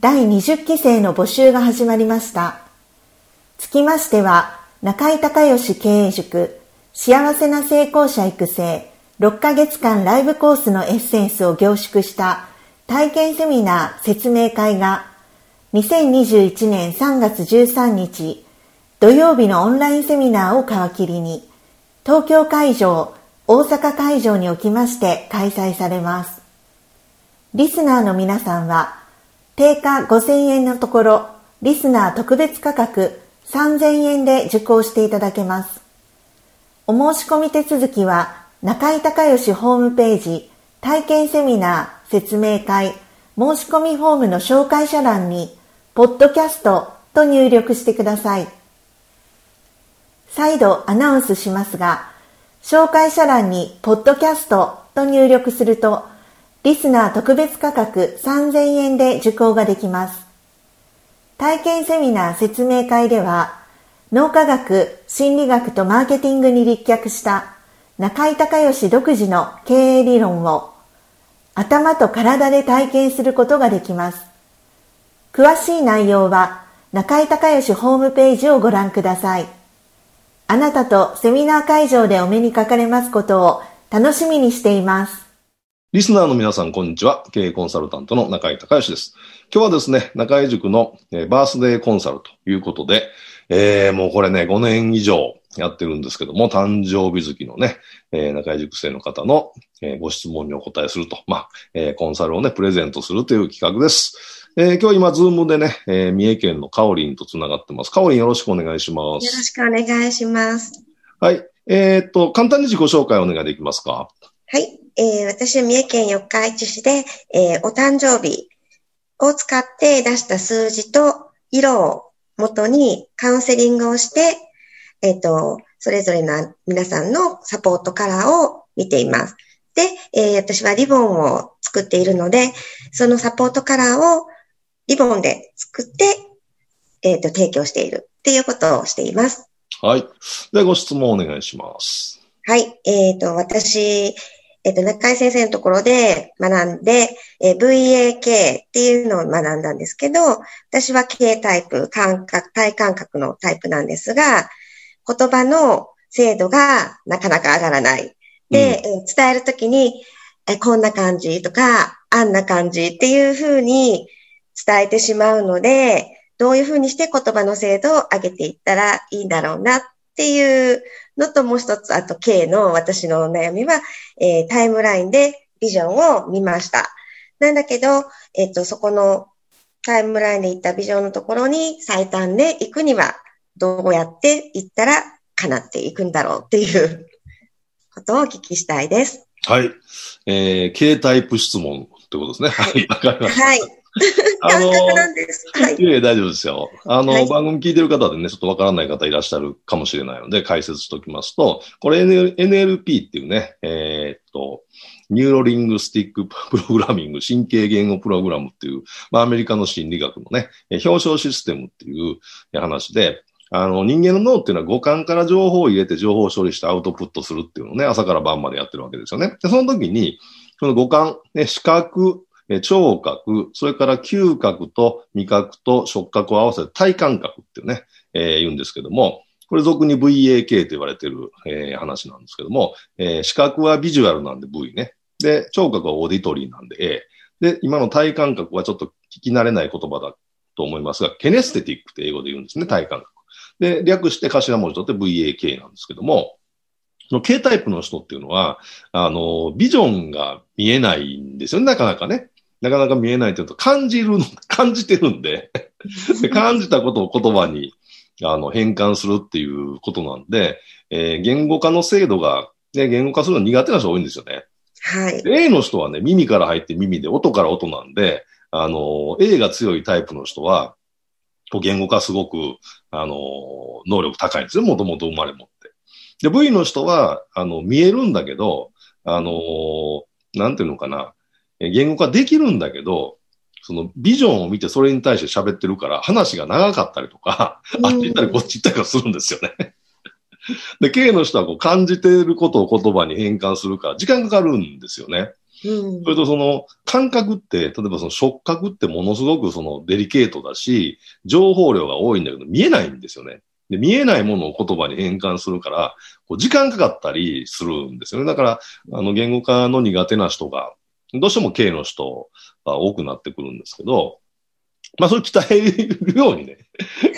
第20期生の募集が始まりました。つきましては、中井隆義経営塾幸せな成功者育成6ヶ月間ライブコースのエッセンスを凝縮した体験セミナー説明会が2021年3月13日土曜日のオンラインセミナーを皮切りに東京会場、大阪会場におきまして開催されます。リスナーの皆さんは定価5000円のところ、リスナー特別価格3000円で受講していただけます。お申し込み手続きは、中井隆義ホームページ、体験セミナー、説明会、申し込みフォームの紹介者欄に、ポッドキャストと入力してください。再度アナウンスしますが、紹介者欄に、ポッドキャストと入力すると、リスナー特別価格3000円で受講ができます。体験セミナー説明会では、脳科学、心理学とマーケティングに立脚した中井隆義独自の経営理論を頭と体で体験することができます。詳しい内容は中井隆義ホームページをご覧ください。あなたとセミナー会場でお目にかかれますことを楽しみにしています。リスナーの皆さん、こんにちは。経営コンサルタントの中井隆義です。今日はですね、中井塾の、えバースデーコンサルということで、えー、もうこれね、5年以上やってるんですけども、誕生日月のね、えー、中井塾生の方の、えー、ご質問にお答えすると、まあ、えー、コンサルをね、プレゼントするという企画です。えー、今日今、 Zoom でね、えー、三重県のカオリンと繋がってます。カオリンよろしくお願いします。よろしくお願いします。はい。えー、っと、簡単に自己紹介お願いできますか？はい。えー、私は三重県四日市市で、えー、お誕生日を使って出した数字と色を元にカウンセリングをして、えっ、ー、と、それぞれの皆さんのサポートカラーを見ています。で、えー、私はリボンを作っているので、そのサポートカラーをリボンで作って、えっ、ー、と、提供しているっていうことをしています。はい。で、ご質問お願いします。はい。えっ、ー、と、私、えっ、と、中井先生のところで学んで、えー、VAK っていうのを学んだんですけど、私は K タイプ、感覚、体感覚のタイプなんですが、言葉の精度がなかなか上がらない。で、うん、伝えるときに、え、こんな感じとか、あんな感じっていうふうに伝えてしまうので、どういうふうにして言葉の精度を上げていったらいいんだろうなっていうのともう一つ、あと K の私の悩みは、えー、タイムラインでビジョンを見ました。なんだけど、えっ、ー、と、そこのタイムラインで行ったビジョンのところに最短で行くには、どうやって行ったら叶っていくんだろうっていうことをお聞きしたいです。はい。えー、K タイプ質問ってことですね。はい。わかりました。はい。あの、い。大丈夫ですよ。あの、はい、番組聞いてる方でね、ちょっとわからない方いらっしゃるかもしれないので、解説しておきますと、これ NLP っていうね、えー、っと、 Neuro Linguistic Programming、神経言語プログラムっていう、まあ、アメリカの心理学のね、表象システムっていう話で、あの、人間の脳っていうのは五感から情報を入れて情報を処理してアウトプットするっていうのをね、朝から晩までやってるわけですよね。で、その時に、その五感、ね、視覚、聴覚、それから嗅覚と味覚と触覚を合わせて体感覚ってね、えー、言うんですけども、これ俗に VAK と言われてる、えー、話なんですけども、えー、視覚はビジュアルなんで V ね。で、聴覚はオーディトリーなんで A。で、今の体感覚はちょっと聞き慣れない言葉だと思いますが、ケネステティックって英語で言うんですね、体感覚。で、略して頭文字取って VAK なんですけども、の K タイプの人っていうのは、あの、ビジョンが見えないんですよね、なかなかね。なかなか見えないというと、感じるの、感じてるんでで、感じたことを言葉にあの変換するっていうことなんで、えー、言語化の精度が、ね、言語化するの苦手な人多いんですよね。はい。A の人はね、耳から入って耳で、音から音なんで、あの、A が強いタイプの人は、言語化すごく、あの、能力高いんですよ。もともと生まれ持って。で、V の人は、あの、見えるんだけど、あの、なんていうのかな。言語化できるんだけど、そのビジョンを見てそれに対して喋ってるから話が長かったりとか、あっち行ったりこっち行ったりとかするんですよね。で、K の人はこう感じていることを言葉に変換するから時間かかるんですよね。うん、それとその感覚って、例えばその触覚ってものすごくそのデリケートだし、情報量が多いんだけど見えないんですよね。で、見えないものを言葉に変換するから、こう時間かかったりするんですよね。だから、あの、言語化の苦手な人が、どうしても K の人が多くなってくるんですけど、まあ、それ鍛えるようにね。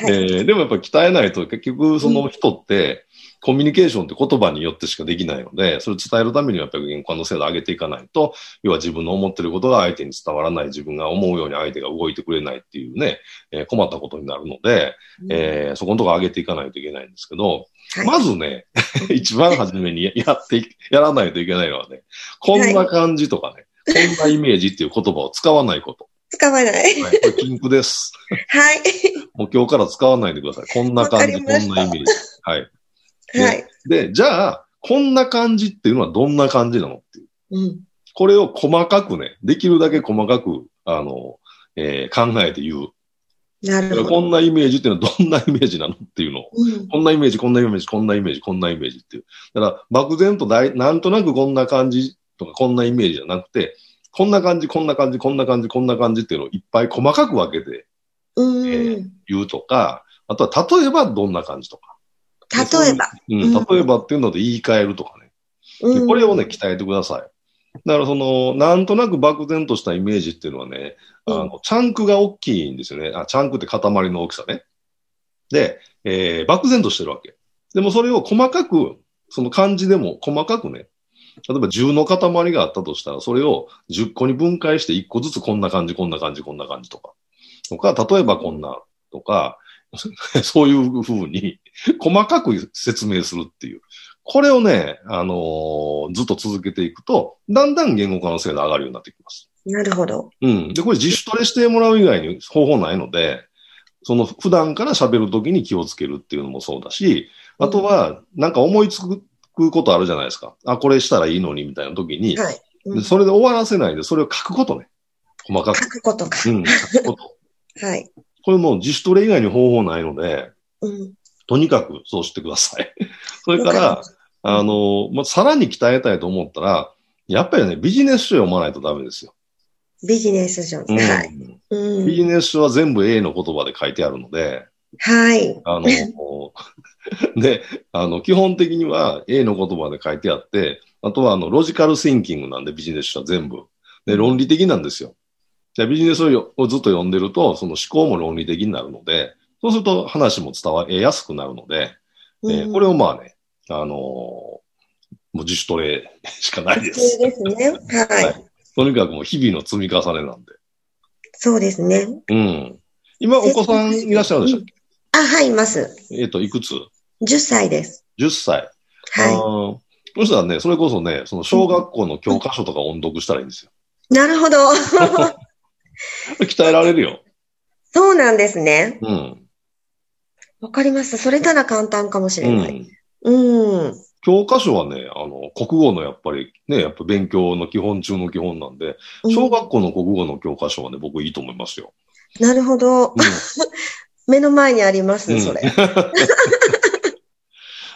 えー、でもやっぱ鍛えないと結局その人って、コミュニケーションって言葉によってしかできないので、それを伝えるためにはやっぱり言語化の精度を上げていかないと、要は自分の思ってることが相手に伝わらない、自分が思うように相手が動いてくれないっていうね、えー、困ったことになるので、うん、えー、そこのところ上げていかないといけないんですけど、はい、まずね、一番初めにやってやらないといけないのはね、こんな感じとかね、はい、こんなイメージっていう言葉を使わないこと。使わない。はい、これ禁句です。はい。もう今日から使わないでください。こんな感じ、こんなイメージ。はい。はい。で、じゃあ、こんな感じっていうのはどんな感じなのっていう。うん。これを細かくね、できるだけ細かく、あの、えー、考えて言う。なるほど。こんなイメージっていうのはどんなイメージなのっていうのを、うん、こんなイメージ、こんなイメージ、こんなイメージ、こんなイメージっていう。だから、漠然とだい、なんとなくこんな感じとか、こんなイメージじゃなくて、こんな感じ、こんな感じ、こんな感じ、こんな感じっていうのをいっぱい細かく分けて、うんえー、言うとか、あとは例えばどんな感じとか。例えば。うん、例えばっていうので言い換えるとかね。うん、これをね、鍛えてください。だからその、なんとなく漠然としたイメージっていうのはね、あの、チャンクが大きいんですよね。あ、チャンクって塊の大きさね。で、えー、漠然としてるわけ。でもそれを細かく、その漢字でも細かくね、例えば10の塊があったとしたら、それを10個に分解して1個ずつこんな感じ、こんな感じ、こんな感じとか。とか、例えばこんなとか、そういうふうに細かく説明するっていう。これをね、あのー、ずっと続けていくと、だんだん言語化の精度上がるようになってきます。なるほど。うん。で、これ自主トレしてもらう以外に方法ないので、その普段から喋るときに気をつけるっていうのもそうだし、あとは、なんか思いつくことあるじゃないですか。あ、これしたらいいのにみたいな時に、はいうん、それで終わらせないで、それを書くことね。細かく。書くことか。うん、書くこと。はい。これもう自主トレ以外に方法ないので、うん、とにかくそうしてください。それから、あの、まあ、さらに鍛えたいと思ったら、やっぱりね、ビジネス書読まないとダメですよ。ビジネス書、うん、はい、うん。ビジネス書は全部 A の言葉で書いてあるので、はい。あの、で、あの、基本的には A の言葉で書いてあって、あとはあの、ロジカルシンキングなんでビジネス書は全部。で、論理的なんですよ。じゃビジネスをずっと読んでると、その思考も論理的になるので、そうすると話も伝わりやすくなるので、うん、えー、これをまあね、あのー、もう自主トレしかないです。ですね。はい。はい、とにかくもう日々の積み重ねなんで。そうですね。うん。今、お子さんいらっしゃるんでしたっけ？あ、はい、います。えっ、ー、と、いくつ ?10 歳です。10歳。はい。そしたらね、それこそね、その小学校の教科書とか音読したらいいんですよ。なるほど。鍛えられるよ。そうなんですね。うん。わかりました。それなら簡単かもしれない。うん。うん教科書はね、あの、国語のやっぱりね、やっぱ勉強の基本中の基本なんで、小学校の国語の教科書はね、僕いいと思いますよ。なるほど。うん、目の前にあります、それ。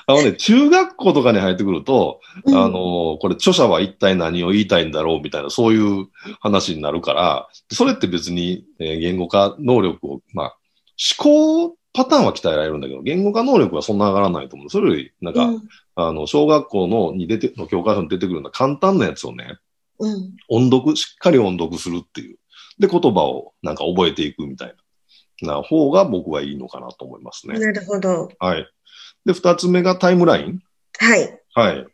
あのね、中学校とかに入ってくると、うん、あの、これ著者は一体何を言いたいんだろうみたいな、そういう話になるから、それって別に、えー、言語化能力を、まあ、思考パターンは鍛えられるんだけど、言語化能力はそんな上がらないと思う。それより、なんか、うん、あの、小学校のに出て、の教科書に出てくるような簡単なやつをね、うん、音読、しっかり音読するっていう。で、言葉をなんか覚えていくみたいな。な方が僕はいいのかなと思いますね。なるほど。はい。で、二つ目がタイムライン。はい。はい。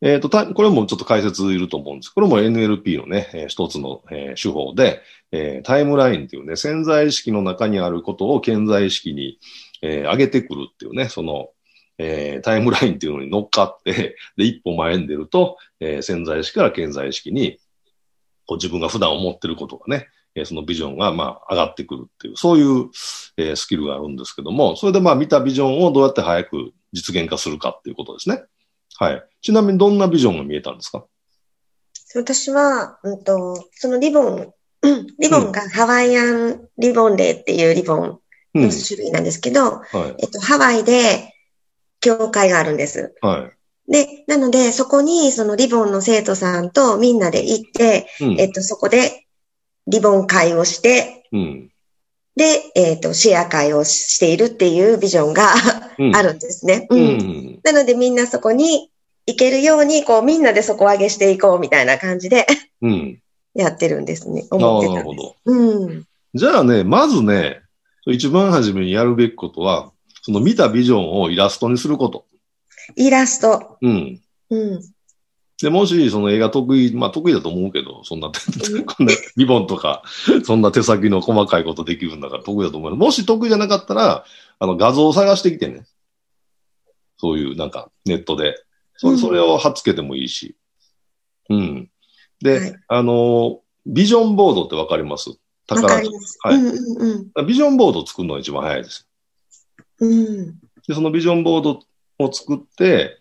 えっ、と、たこれもちょっと解説いると思うんです。これも NLP のね、えー一つの、えー手法で、えータイムラインっていうね、潜在意識の中にあることを潜在意識に、えー上げてくるっていうね、その、えータイムラインっていうのに乗っかって、で、一歩前に出ると、えー潜在意識から潜在意識に、こう自分が普段思ってることがね、えーそのビジョンがまあ上がってくるっていう、そういう、えースキルがあるんですけども、それでまあ見たビジョンをどうやって早く実現化するかっていうことですね。はい。ちなみにどんなビジョンが見えたんですか？私は、うんと、そのリボン、う んリボンがハワイアンリボンレイっていうリボンうんの。種類なんですけど、はい。えっと、ハワイで教会があるんです。はい。で、なので、そこにそのリボンの生徒さんとみんなで行って、うん。えっと、そこでリボン会をして、うん。で、えっと、シェア会をしているっていうビジョンがうんあるんですね。ううんん。なので、みんなそこに行けるように、こう、みんなで底上げしていこうみたいな感じでうん。やってるんですね。あ思ってたんです。るほど。うん。じゃあね、まずね、一番初めにやるべきことは、その見たビジョンをイラストにすること。イラスト。うん。うん。で、もし、その映画得意、まあ得意だと思うけど、そんな、こんなリボンとか、そんな手先の細かいことできるんだから得意だと思う。もし得意じゃなかったら、あの画像を探してきてね。そういう、なんか、ネットで。それそれを貼っつけてもいいし。うん。で、はいあの、ビジョンボードってわかります？わ宝かります。はいうんうんうん。ビジョンボードを作るのが一番早いです。うん。で、そのビジョンボードを作って、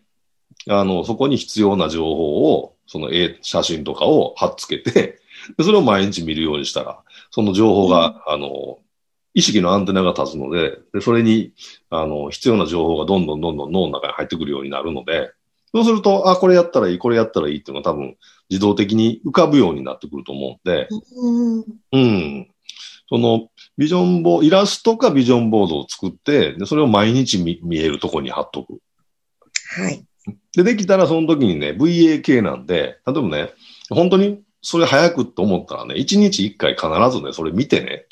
あの、そこに必要な情報を、その絵、写真とかを貼っつけて、でそれを毎日見るようにしたら、その情報が、あの、意識のアンテナが立つので、で、それに、あの、必要な情報がどんどんどんどん脳の中に入ってくるようになるので、そうすると、あ、これやったらいい、これやったらいいっていうのが多分自動的に浮かぶようになってくると思うんで、うん。うん。その、ビジョンボイラストかビジョンボードを作って、で、それを毎日見見えるとこに貼っとく。はい。で、できたらその時にね、VAK なんで、例えばね、本当にそれ早くって思ったらね、1日1回必ずね、それ見てね。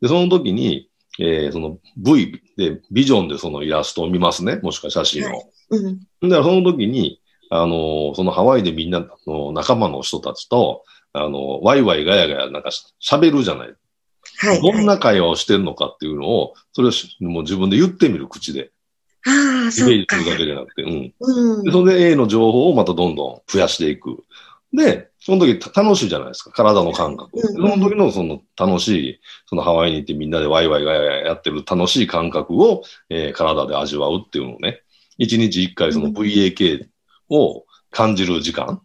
で、その時に、えーその V で、ビジョンでそのイラストを見ますね。もしくは写真を。はいうん。だからその時に、あのーそのハワイでみんなの仲間の人たちと、あのーワイワイガヤガヤなんか喋るじゃない。はい。どんはいな会話をしてるのかっていうのを、それをしもう自分で言ってみる口で。ああ、イメそうかージす。るだけじゃなくて、うん。うんで、。それで A の情報をまたどんどん増やしていく。で、その時た楽しいじゃないですか、体の感覚。うんでその時のその楽しい、そのハワイに行ってみんなでワイワイガヤガヤやってる楽しい感覚を、えー体で味わうっていうのをね、1日1回その VAK を感じる時間、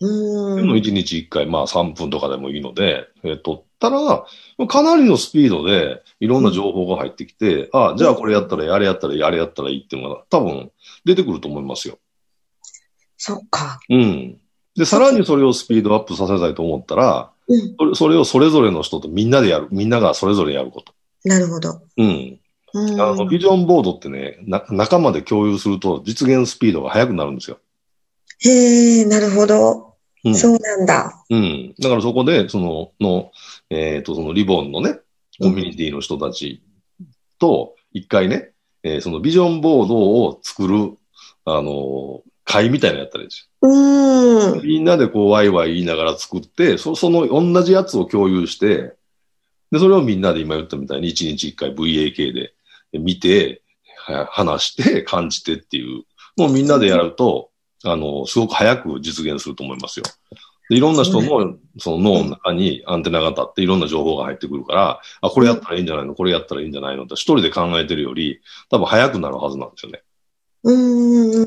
うん。でも1日1回、まあ3分とかでもいいので、えー取ったら、かなりのスピードでいろんな情報が入ってきて、あじゃあこれやったらあれやったらあれやったらいいっていうのが多分出てくると思いますよ。そっか。うん。で、さらにそれをスピードアップさせたいと思ったら、うん。それそれをそれぞれの人とみんなでやる。みんながそれぞれやること。なるほど。うん。うん。あの、ビジョンボードってね、な仲間で共有すると実現スピードが速くなるんですよ。へえ、なるほど。うん。そうなんだ。うん。だからそこで、その、の、えっ、と、そのリボンのね、コミュニティの人たちと、一回ね、えーそのビジョンボードを作る、あの、会みたいなのやったらいいですうよ。ん。みんなでこう、ワイワイ言いながら作って、そその同じやつを共有して、で、それをみんなで今言ったみたいに1日1回 VAK で見て、は話して、感じてっていうのをみんなでやると、あの、すごく早く実現すると思いますよ。でいろんな人のその脳の中にアンテナが立っていろんな情報が入ってくるから、あ、これやったらいいんじゃないの？これやったらいいんじゃないの？って一人で考えてるより、多分早くなるはずなんですよね。うん。わ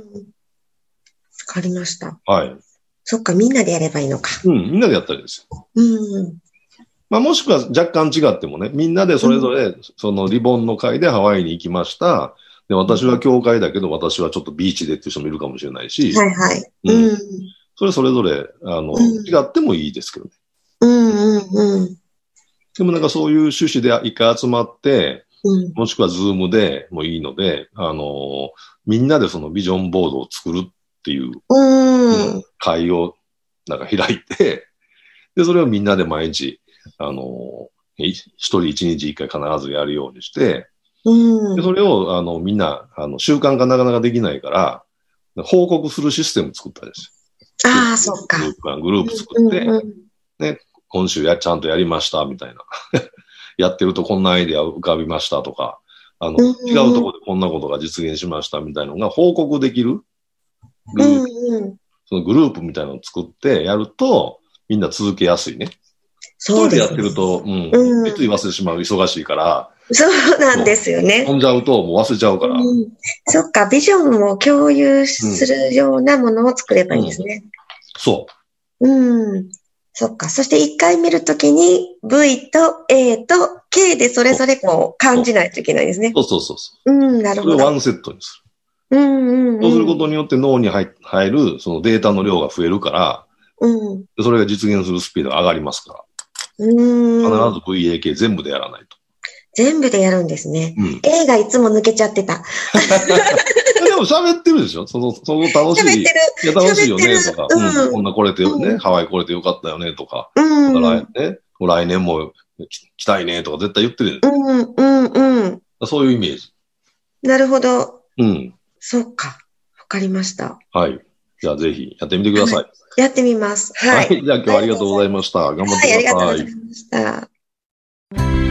かりました。はい。そっか、みんなでやればいいのか。うん、みんなでやったらいいですよ。うん。まあ、もしくは若干違ってもね、みんなでそれぞれ、そのリボンの会でハワイに行きました。で、私は教会だけど、私はちょっとビーチでっていう人もいるかもしれないし、はいはい。ううんん。それそれぞれ、あの、うん違ってもいいですけどね。うんうんうん。でもなんかそういう趣旨で一回集まって、うん。もしくは Zoom でもいいので、あの、みんなでそのビジョンボードを作るっていううん。会をなんか開いて、で、それをみんなで毎日、あの、一人一日一回必ずやるようにして、うんで。それを、あの、みんな、あの、習慣化なかなかできないから、報告するシステム作ったんですよ。ああ、そっか。グループがグループ作って、うんうん今週や、ちゃんとやりました、みたいな。やってるとこんなアイデア浮かびましたとか、あの、うんうん違うところでこんなことが実現しましたみたいなのが報告できるグうループ、んうん。そのグループみたいなのを作ってやると、みんな続けやすいね。そうでやってると、うん、うんつい忘れてしまう、忙しいから、そうなんですよね。飛んじゃうともう忘れちゃうから、うんそっか、ビジョンを共有するようなものを作ればいいんですね。そうん。そっか。そして一回見るときに V と A と K でそれぞれこう感じないといけないですねう。。そうそうそうそう。うん、なるほど。それをワンセットにすうんうんる。そうするうん。ことによって脳に入入るそのデータの量が増えるから、うん。でそれが実現するスピードが上がりますから、うん。必ず VAK 全部でやらないと。全部でやるんですね。うん。A がいつも抜けちゃってた。でも喋ってるでしょ？その、その楽しい。喋っていや、楽しいよね、とか、うんうん、こんな来れてよね、うんハワイ来れてよかったよね、とか、る。うん。来ね、来年も来来たいね、とか絶対言ってるうん、うん、うん。そういうイメージ。なるほど。うん。そっか。わかりました。はい。じゃあぜひやってみてください。やってみます。は。はいい。じゃあ今日はありがとうございました。頑張っはい、ありてくださいがとうござい。ました。